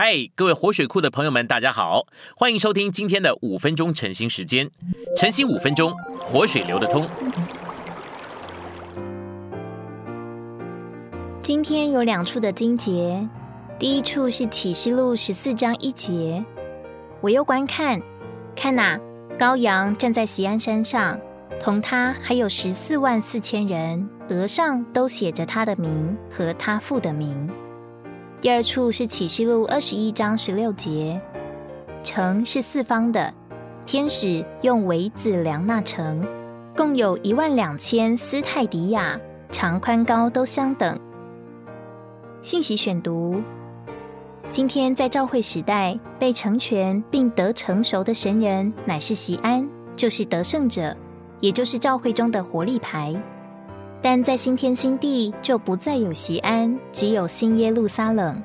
嗨，各位活水库的朋友们，大家好，欢迎收听今天的五分钟晨兴时间。晨兴五分钟，活水流得通。今天有两处的经节，第一处是启示录十四章一节，我又观看，看哪，羔羊站在锡安山上，同他还有十四万四千人，额上都写着他的名和他父的名。第二处是启示录二十一章十六节，城是四方的，天使用围子量那城，共有一万两千斯泰迪亚，长宽高都相等。信息选读：今天在召会时代被成全并得成熟的神人，乃是席安，就是得胜者，也就是召会中的活力牌。但在新天新地就不再有西安，只有新耶路撒冷，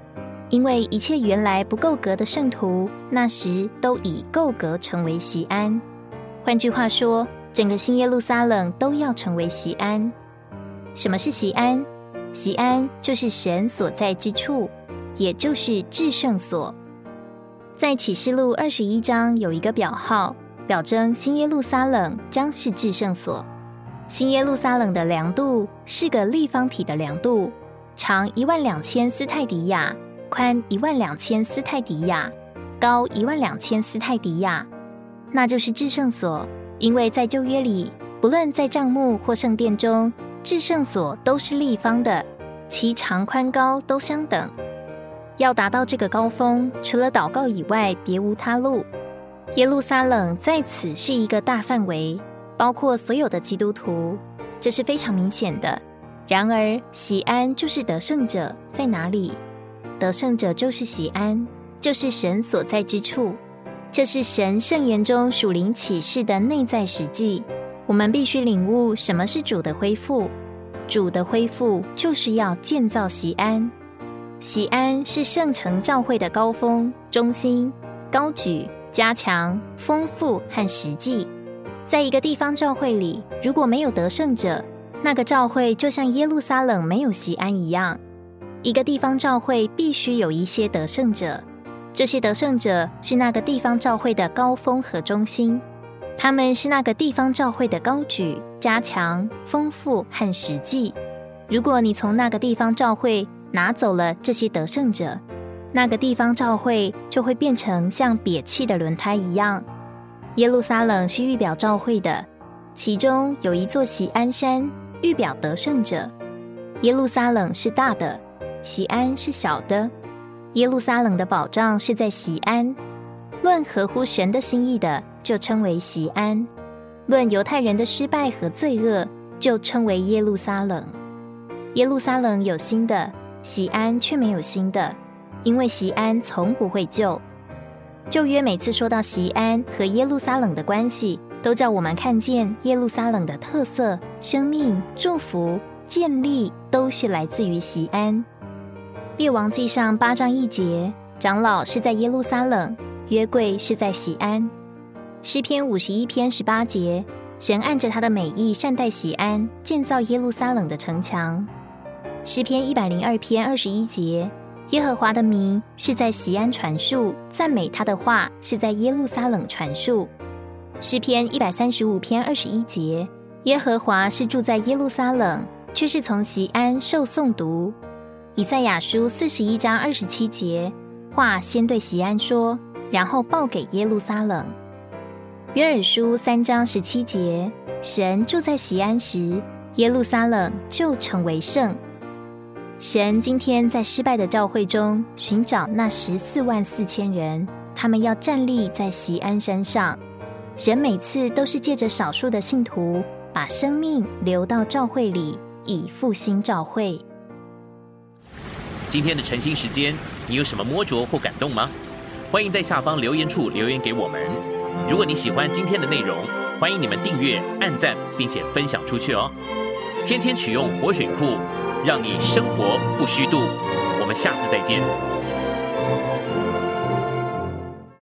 因为一切原来不够格的圣徒，那时都已够格成为西安。换句话说，整个新耶路撒冷都要成为西安。什么是西安？西安就是神所在之处，也就是至圣所。在启示录二十一章有一个表号，表征新耶路撒冷将是至圣所。新耶路撒冷的量度是个立方体的量度，长一万两千斯泰迪亚，宽一万两千斯泰迪亚，高一万两千斯泰迪亚，那就是至圣所。因为在旧约里，不论在帐幕或圣殿中，至圣所都是立方的，其长宽高都相等。要达到这个高峰，除了祷告以外，别无他路。耶路撒冷在此是一个大范围。包括所有的基督徒，这是非常明显的。然而，喜安就是得胜者在哪里？得胜者就是喜安，就是神所在之处。这是神圣言中属灵启示的内在实际。我们必须领悟什么是主的恢复。主的恢复就是要建造喜安。喜安是圣城教会的高峰、中心、高举、加强、丰富和实际。在一个地方教会里，如果没有得胜者，那个教会就像耶路撒冷没有西安一样。一个地方教会必须有一些得胜者，这些得胜者是那个地方教会的高峰和中心，他们是那个地方教会的高举、加强、丰富和实际。如果你从那个地方教会拿走了这些得胜者，那个地方教会就会变成像瘪气的轮胎一样。耶路撒冷是预表召会的，其中有一座喜安山，预表得胜者。耶路撒冷是大的，喜安是小的。耶路撒冷的保障是在喜安，论合乎神的心意的，就称为喜安；论犹太人的失败和罪恶，就称为耶路撒冷。耶路撒冷有新的，喜安却没有新的，因为喜安从不会旧。旧约每次说到西安和耶路撒冷的关系，都叫我们看见耶路撒冷的特色、生命、祝福、建立，都是来自于西安。列王记上八章一节，长老是在耶路撒冷，约柜是在西安。诗篇五十一篇十八节，神按着他的美意善待西安，建造耶路撒冷的城墙。诗篇一百零二篇二十一节。耶和华的名是在西安传述，赞美他的话是在耶路撒冷传述。诗篇一百三十五篇二十一节，耶和华是住在耶路撒冷，却是从西安受诵读。以赛亚书四十一章二十七节，话先对西安说，然后报给耶路撒冷。约珥书三章十七节，神住在西安时，耶路撒冷就成为圣。神今天在失败的教会中寻找那十四万四千人，他们要站立在锡安山上。神每次都是借着少数的信徒，把生命留到教会里，以复兴教会。今天的晨兴时间，你有什么摸着或感动吗？欢迎在下方留言处留言给我们。如果你喜欢今天的内容，欢迎你们订阅、按赞，并且分享出去哦。天天取用活水库。让你生活不虚度，我们下次再见。